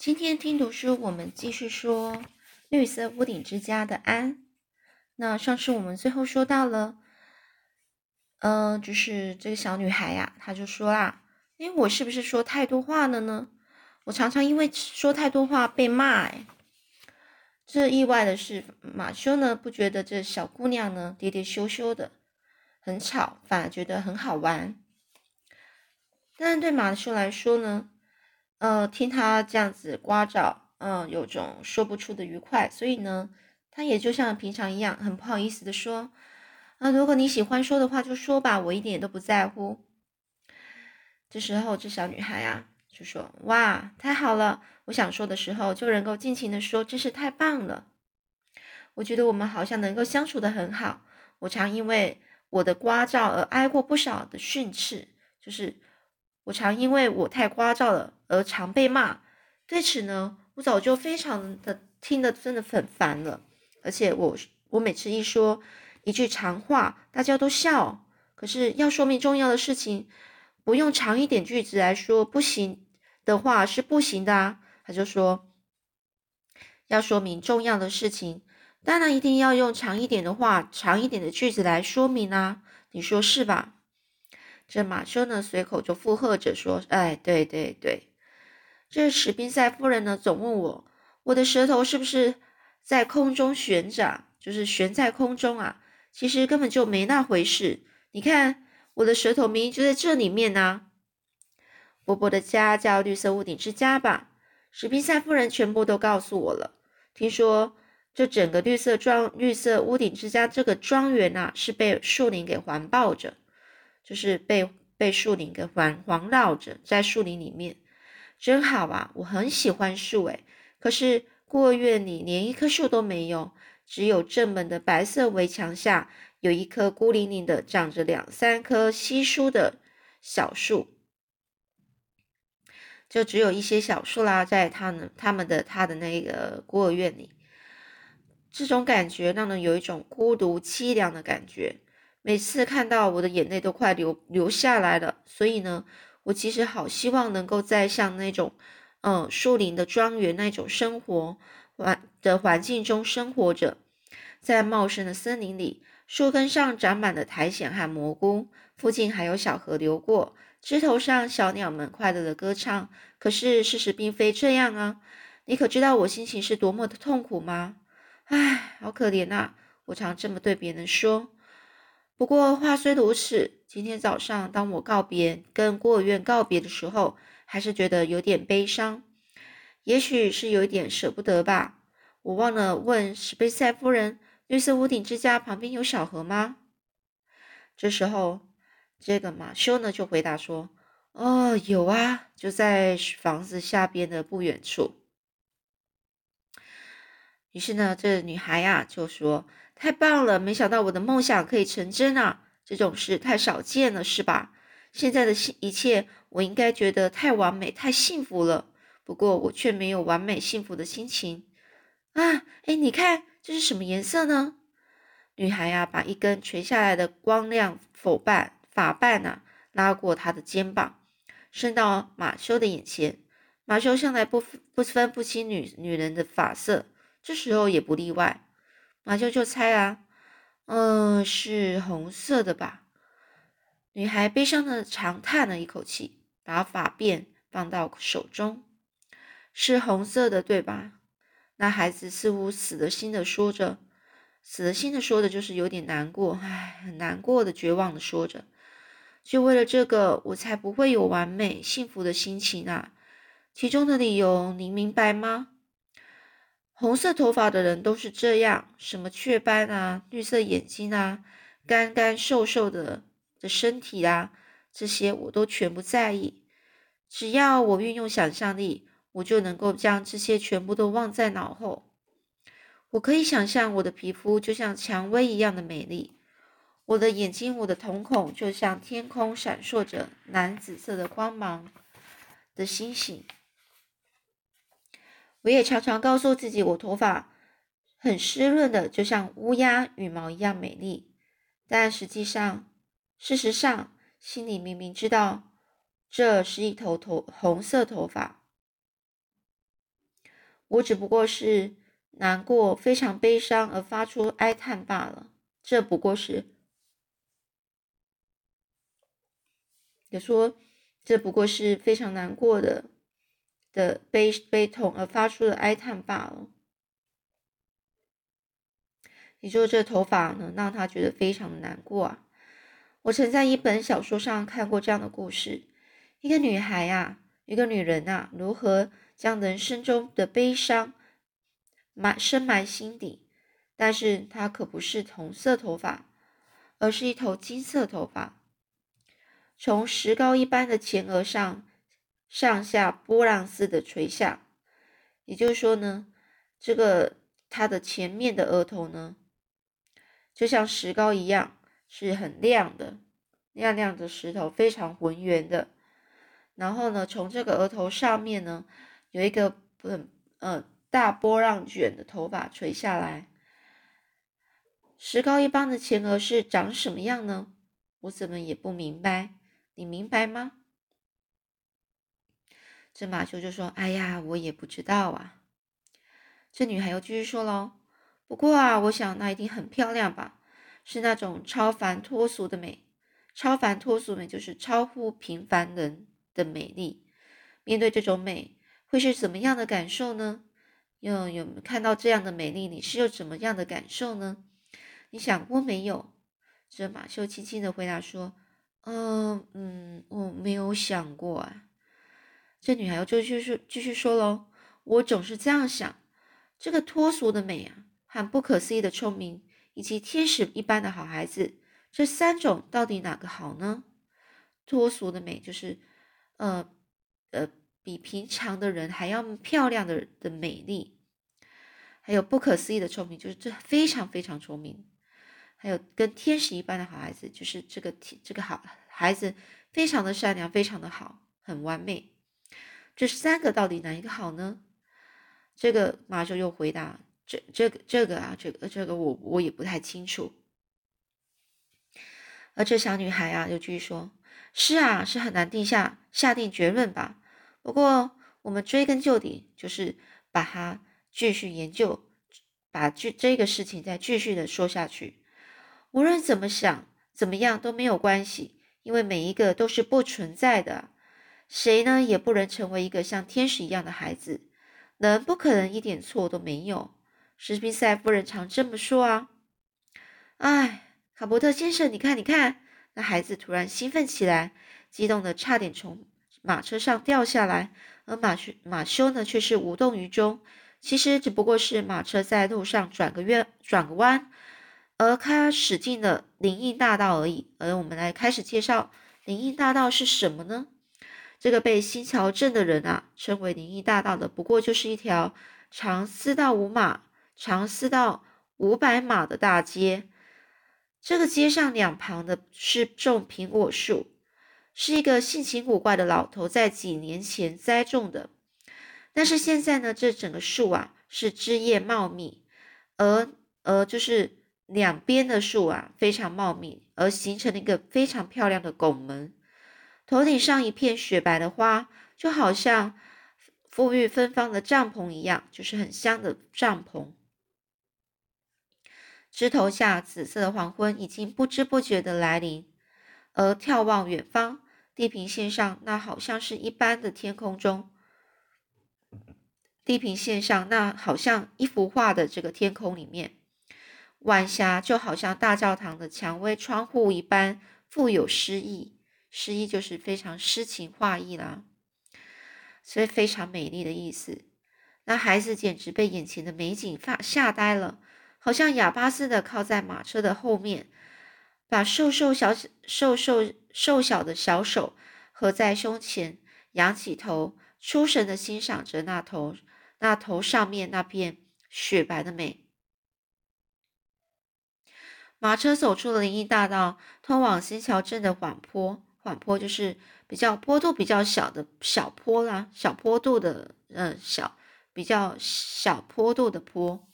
今天听读书，我们继续说绿色屋顶之家的安。那上次我们最后说到了，嗯，就是这个小女孩呀，她就说啦：“哎，我是不是说太多话了呢？我常常因为说太多话被骂。”哎，这意外的是，马修呢不觉得这小姑娘呢喋喋羞羞的很吵，反而觉得很好玩。但对马修来说呢？呃，听他这样子刮噪，嗯，有种说不出的愉快，所以呢，他也就像平常一样，很不好意思的说，啊，如果你喜欢说的话就说吧，我一点都不在乎。这时候，这小女孩啊就说：“哇，太好了！我想说的时候就能够尽情的说，真是太棒了。我觉得我们好像能够相处的很好。我常因为我的刮噪而挨过不少的训斥，就是我常因为我太聒噪了。”而常被骂，对此呢，我早就非常的听得真的很烦了。而且我我每次一说一句长话，大家都笑。可是要说明重要的事情，不用长一点句子来说不行的话是不行的啊。他就说，要说明重要的事情，当然一定要用长一点的话、长一点的句子来说明啊。你说是吧？这马修呢，随口就附和着说：“哎，对对对。”这史宾塞夫人呢，总问我，我的舌头是不是在空中悬着，就是悬在空中啊？其实根本就没那回事。你看，我的舌头明明就在这里面呢。波波的家叫绿色屋顶之家吧？史宾塞夫人全部都告诉我了。听说这整个绿色庄、绿色屋顶之家这个庄园啊，是被树林给环抱着，就是被被树林给环环绕着，在树林里面。真好啊，我很喜欢树诶。可是孤儿院里连一棵树都没有，只有正门的白色围墙下有一棵孤零零的长着两三棵稀疏的小树，就只有一些小树啦，在他们他们的他的那个孤儿院里，这种感觉让人有一种孤独凄凉的感觉。每次看到我的眼泪都快流流下来了，所以呢。我其实好希望能够在像那种，嗯，树林的庄园那种生活环的环境中生活着，在茂盛的森林里，树根上长满了苔藓和蘑菇，附近还有小河流过，枝头上小鸟们快乐的歌唱。可是事实并非这样啊！你可知道我心情是多么的痛苦吗？唉，好可怜呐！我常这么对别人说。不过话虽如此，今天早上当我告别跟孤儿院告别的时候，还是觉得有点悲伤，也许是有一点舍不得吧。我忘了问史贝塞夫人，绿色屋顶之家旁边有小河吗？这时候，这个马修呢就回答说：“哦，有啊，就在房子下边的不远处。”于是呢，这女孩呀就说。太棒了！没想到我的梦想可以成真啊！这种事太少见了，是吧？现在的一切，我应该觉得太完美、太幸福了。不过我却没有完美幸福的心情啊！哎，你看这是什么颜色呢？女孩呀，把一根垂下来的光亮否瓣发瓣啊拉过她的肩膀，伸到马修的眼前。马修向来不不分不清女女人的发色，这时候也不例外。马修就猜啊，嗯，是红色的吧？女孩悲伤的长叹了一口气，把发辫放到手中，是红色的，对吧？那孩子似乎死了心的说着，死了心的说的就是有点难过，唉，很难过的、绝望的说着，就为了这个，我才不会有完美幸福的心情啊！其中的理由，您明白吗？红色头发的人都是这样，什么雀斑啊、绿色眼睛啊、干干瘦瘦的的身体啊，这些我都全不在意。只要我运用想象力，我就能够将这些全部都忘在脑后。我可以想象我的皮肤就像蔷薇一样的美丽，我的眼睛、我的瞳孔就像天空闪烁着蓝紫色的光芒的星星。我也常常告诉自己，我头发很湿润的，就像乌鸦羽毛一样美丽。但实际上，事实上，心里明明知道这是一头头红色头发。我只不过是难过、非常悲伤而发出哀叹罢了。这不过是，也说这不过是非常难过的的悲悲痛而发出的哀叹罢了。也就是这头发呢，让他觉得非常的难过啊。我曾在一本小说上看过这样的故事：一个女孩呀，一个女人啊，如何将人生中的悲伤埋深埋心底。但是她可不是红色头发，而是一头金色头发，从石膏一般的前额上上下波浪似的垂下。也就是说呢，这个她的前面的额头呢，就像石膏一样。是很亮的，亮亮的石头，非常浑圆的。然后呢，从这个额头上面呢，有一个很呃大波浪卷的头发垂下来。石膏一般的前额是长什么样呢？我怎么也不明白，你明白吗？这马修就说：“哎呀，我也不知道啊。”这女孩又继续说喽：“不过啊，我想那一定很漂亮吧。”是那种超凡脱俗的美，超凡脱俗美就是超乎平凡人的美丽。面对这种美，会是怎么样的感受呢？又有看到这样的美丽，你是有怎么样的感受呢？你想过没有？这马修轻轻的回答说：“嗯嗯，我没有想过啊。”这女孩又继续继续说喽：“我总是这样想，这个脱俗的美啊，和不可思议的聪明。”以及天使一般的好孩子，这三种到底哪个好呢？脱俗的美就是，呃呃，比平常的人还要漂亮的的美丽，还有不可思议的聪明，就是这非常非常聪明，还有跟天使一般的好孩子，就是这个这个好孩子非常的善良，非常的好，很完美。这三个到底哪一个好呢？这个马修又回答。这这个这个啊，这个这个我我也不太清楚。而这小女孩啊，又继续说：“是啊，是很难定下下定结论吧？不过我们追根究底，就是把它继续研究，把这这个事情再继续的说下去。无论怎么想，怎么样都没有关系，因为每一个都是不存在的。谁呢，也不能成为一个像天使一样的孩子，人不可能一点错都没有。”史宾塞夫人常这么说啊！哎，卡伯特先生，你看，你看，那孩子突然兴奋起来，激动的差点从马车上掉下来，而马修马修呢，却是无动于衷。其实只不过是马车在路上转个弯，转个弯，而他驶进了林荫大道而已。而我们来开始介绍林荫大道是什么呢？这个被新桥镇的人啊称为灵异大道的，不过就是一条长四到五码。长四到五百码的大街，这个街上两旁的是种苹果树，是一个性情古怪的老头在几年前栽种的。但是现在呢，这整个树啊是枝叶茂密，而而就是两边的树啊非常茂密，而形成了一个非常漂亮的拱门。头顶上一片雪白的花，就好像馥郁芬芳的帐篷一样，就是很香的帐篷。枝头下，紫色的黄昏已经不知不觉的来临，而眺望远方，地平线上那好像是一般的天空中，地平线上那好像一幅画的这个天空里面，晚霞就好像大教堂的蔷薇窗户一般富有诗意，诗意就是非常诗情画意啦，所以非常美丽的意思。那孩子简直被眼前的美景发吓呆了。好像哑巴似的靠在马车的后面，把瘦瘦小瘦瘦瘦小的小手合在胸前，仰起头，出神的欣赏着那头那头上面那片雪白的美。马车走出了林荫大道，通往新桥镇的缓坡。缓坡就是比较坡度比较小的小坡啦，小坡度的，嗯，小比较小坡度的坡。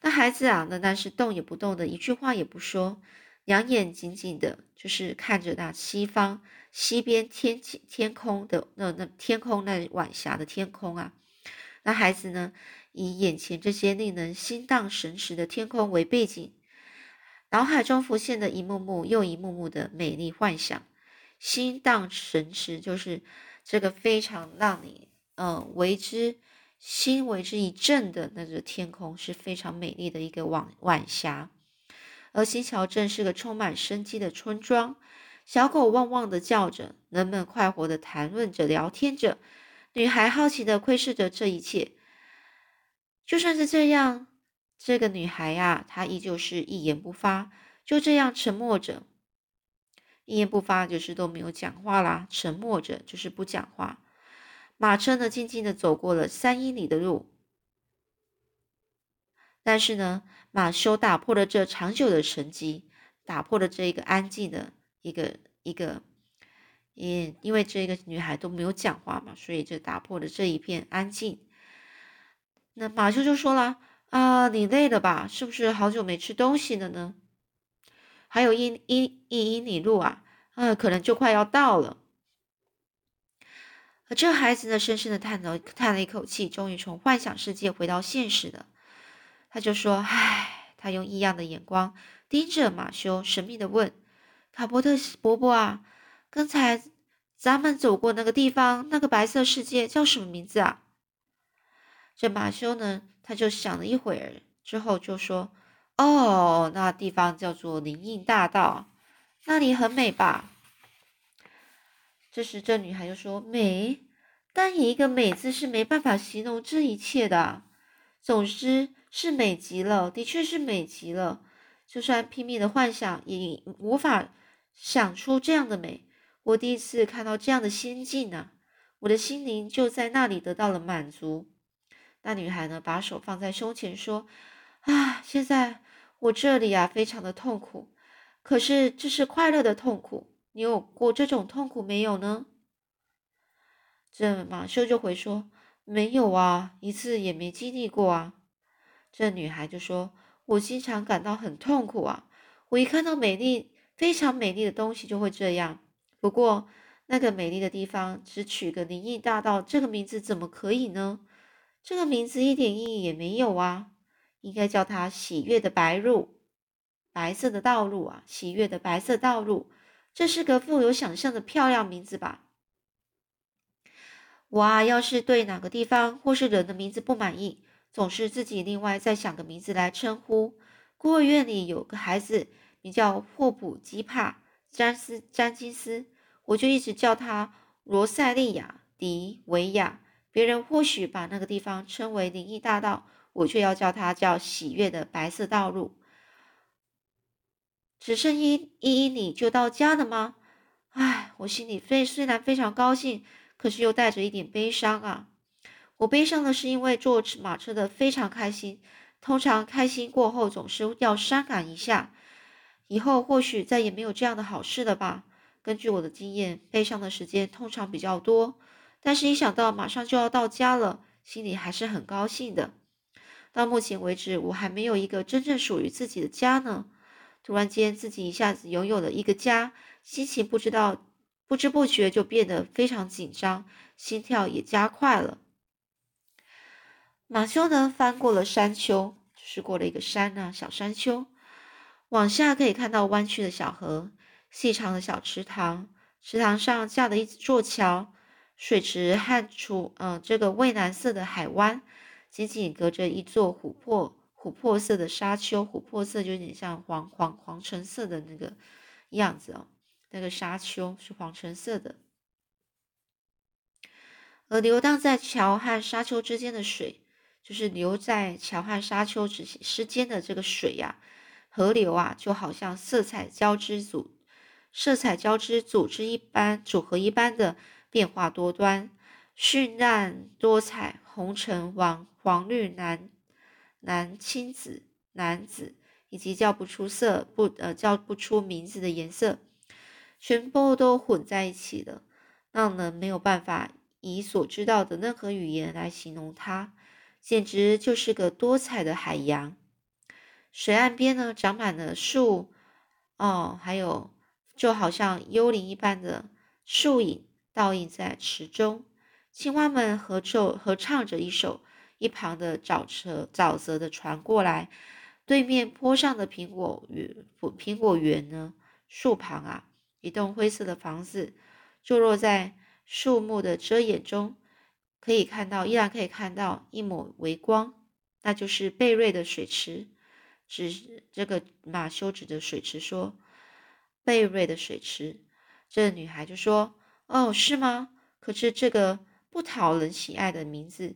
那孩子啊，那但是动也不动的，一句话也不说，两眼紧紧的，就是看着那西方西边天天空的那那天空那晚霞的天空啊，那孩子呢，以眼前这些令人心荡神驰的天空为背景，脑海中浮现的一幕幕又一幕幕的美丽幻想。心荡神驰就是这个非常让你嗯为之心为之一振的那个天空，是非常美丽的一个晚晚霞。而新桥镇是个充满生机的村庄。小狗汪汪的叫着，人们快活的谈论着、聊天着，女孩好奇的窥视着这一切。就算是这样，这个女孩呀，她依旧是一言不发，就这样沉默着。一言不发就是都没有讲话啦，沉默着就是不讲话。马车呢，静静的走过了三英里的路，但是呢，马修打破了这长久的沉寂，打破了这一个安静的。一个一个，因因为这个女孩都没有讲话嘛，所以就打破了这一片安静。那马修就说了：“啊，你累了吧？是不是好久没吃东西了呢？还有一一一英里路啊，啊，可能就快要到了。”这孩子呢，深深的叹了叹了一口气，终于从幻想世界回到现实的。他就说：“唉。”他用异样的眼光盯着马修，神秘的问。卡伯特伯伯啊，刚才咱们走过那个地方，那个白色世界叫什么名字啊？这马修呢，他就想了一会儿，之后就说：“哦，那地方叫做灵印大道，那里很美吧？”这时，这女孩就说：“美，单以一个美字是没办法形容这一切的。总之是美极了，的确是美极了。就算拼命的幻想，也无法。”想出这样的美，我第一次看到这样的仙境呢，我的心灵就在那里得到了满足。那女孩呢，把手放在胸前说：“啊，现在我这里啊，非常的痛苦，可是这是快乐的痛苦。你有过这种痛苦没有呢？”这马修就回说：“没有啊，一次也没经历过啊。”这女孩就说：“我经常感到很痛苦啊，我一看到美丽。”非常美丽的东西就会这样。不过，那个美丽的地方只取个“灵异大道”这个名字，怎么可以呢？这个名字一点意义也没有啊！应该叫它“喜悦的白路”，白色的道路啊，喜悦的白色道路，这是个富有想象的漂亮名字吧？我啊，要是对哪个地方或是人的名字不满意，总是自己另外再想个名字来称呼。孤儿院里有个孩子。名叫霍普基帕詹斯詹金斯，我就一直叫他罗塞利亚迪维亚。别人或许把那个地方称为灵异大道，我却要叫它叫喜悦的白色道路。只剩一一一里就到家了吗？唉，我心里非虽然非常高兴，可是又带着一点悲伤啊。我悲伤的是因为坐马车的非常开心，通常开心过后总是要伤感一下。以后或许再也没有这样的好事了吧？根据我的经验，悲伤的时间通常比较多。但是，一想到马上就要到家了，心里还是很高兴的。到目前为止，我还没有一个真正属于自己的家呢。突然间，自己一下子拥有了一个家，心情不知道不知不觉就变得非常紧张，心跳也加快了。马修呢，翻过了山丘，就是过了一个山呢，小山丘。往下可以看到弯曲的小河，细长的小池塘，池塘上架了一座桥，水池和出嗯这个蔚蓝色的海湾，紧紧隔着一座琥珀琥珀色的沙丘，琥珀色就有点像黄黄黄橙色的那个样子哦，那个沙丘是黄橙色的，而流荡在桥和沙丘之间的水，就是流在桥和沙丘之之间的这个水呀。河流啊，就好像色彩交织组、色彩交织组织一般组合一般的变化多端、绚烂多彩，红橙黄黄绿蓝蓝青紫蓝紫，以及叫不出色不呃叫不出名字的颜色，全部都混在一起了，让人没有办法以所知道的任何语言来形容它，简直就是个多彩的海洋。水岸边呢，长满了树，哦，还有就好像幽灵一般的树影倒映在池中。青蛙们合奏合唱着一首一旁的沼泽沼泽的船过来。对面坡上的苹果园，苹果园呢？树旁啊，一栋灰色的房子，坐落在树木的遮掩中，可以看到，依然可以看到一抹微光，那就是贝瑞的水池。指这个马修指着水池说：“贝瑞的水池。”这女孩就说：“哦，是吗？可是这个不讨人喜爱的名字，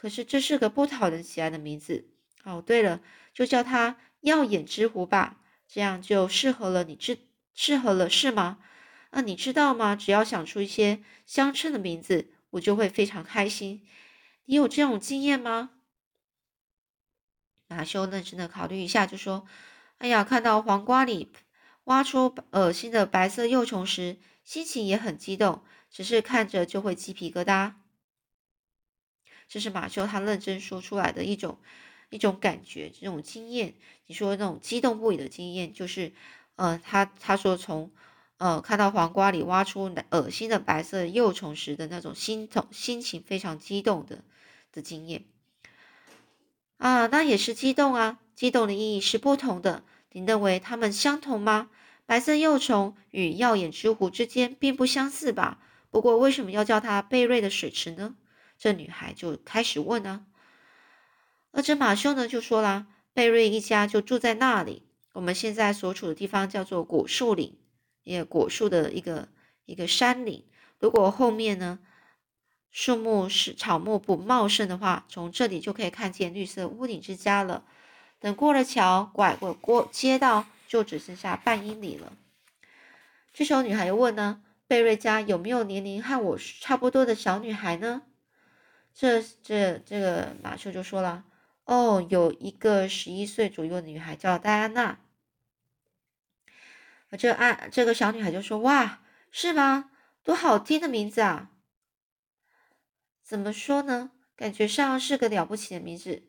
可是这是个不讨人喜爱的名字。哦，对了。”就叫它耀眼之湖吧，这样就适合了。你知适合了是吗？啊，你知道吗？只要想出一些相称的名字，我就会非常开心。你有这种经验吗？马修认真的考虑一下，就说：“哎呀，看到黄瓜里挖出恶心的白色幼虫时，心情也很激动，只是看着就会鸡皮疙瘩。”这是马修他认真说出来的一种。一种感觉，这种经验，你说那种激动不已的经验，就是，呃，他他说从，呃，看到黄瓜里挖出恶心的白色幼虫时的那种心痛心情非常激动的的经验，啊，那也是激动啊，激动的意义是不同的，你认为它们相同吗？白色幼虫与耀眼之湖之间并不相似吧？不过为什么要叫它贝瑞的水池呢？这女孩就开始问呢。而这马修呢就说啦：“贝瑞一家就住在那里。我们现在所处的地方叫做果树岭，也果树的一个一个山岭。如果后面呢树木是草木不茂盛的话，从这里就可以看见绿色屋顶之家了。等过了桥，拐过过街道，就只剩下半英里了。”这时候女孩又问呢：“贝瑞家有没有年龄和我差不多的小女孩呢？”这这这个马修就说了。哦，有一个十一岁左右的女孩叫戴安娜。这安这个小女孩就说：“哇，是吗？多好听的名字啊！怎么说呢？感觉上是个了不起的名字。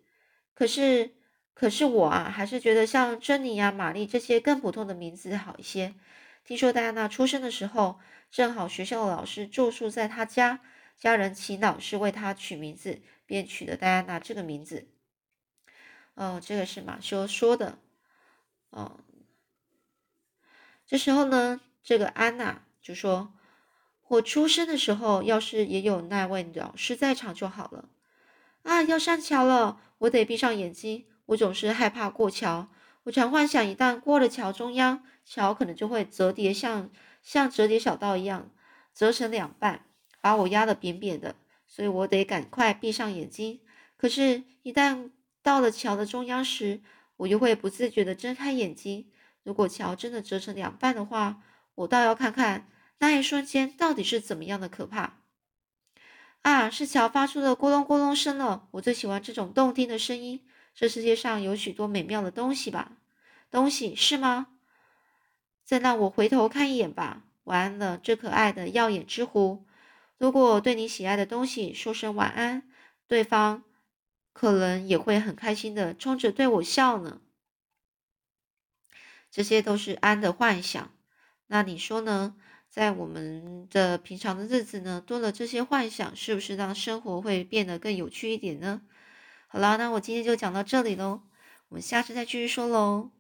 可是，可是我啊，还是觉得像珍妮呀、玛丽这些更普通的名字好一些。听说戴安娜出生的时候，正好学校的老师住宿在她家，家人请老师为他取名字，便取了戴安娜这个名字。”哦，这个是马修说的。哦，这时候呢，这个安娜就说：“我出生的时候，要是也有那位老师在场就好了。”啊，要上桥了，我得闭上眼睛。我总是害怕过桥，我常幻想一旦过了桥中央，桥可能就会折叠，像像折叠小道一样折成两半，把我压得扁扁的。所以我得赶快闭上眼睛。可是，一旦到了桥的中央时，我又会不自觉地睁开眼睛。如果桥真的折成两半的话，我倒要看看那一瞬间到底是怎么样的可怕。啊，是桥发出的咕隆咕隆声了。我最喜欢这种动听的声音。这世界上有许多美妙的东西吧？东西是吗？再让我回头看一眼吧。晚安了，最可爱的耀眼之湖。如果对你喜爱的东西说声晚安，对方。可能也会很开心的冲着对我笑呢。这些都是安的幻想。那你说呢？在我们的平常的日子呢，多了这些幻想，是不是让生活会变得更有趣一点呢？好了，那我今天就讲到这里喽，我们下次再继续说喽。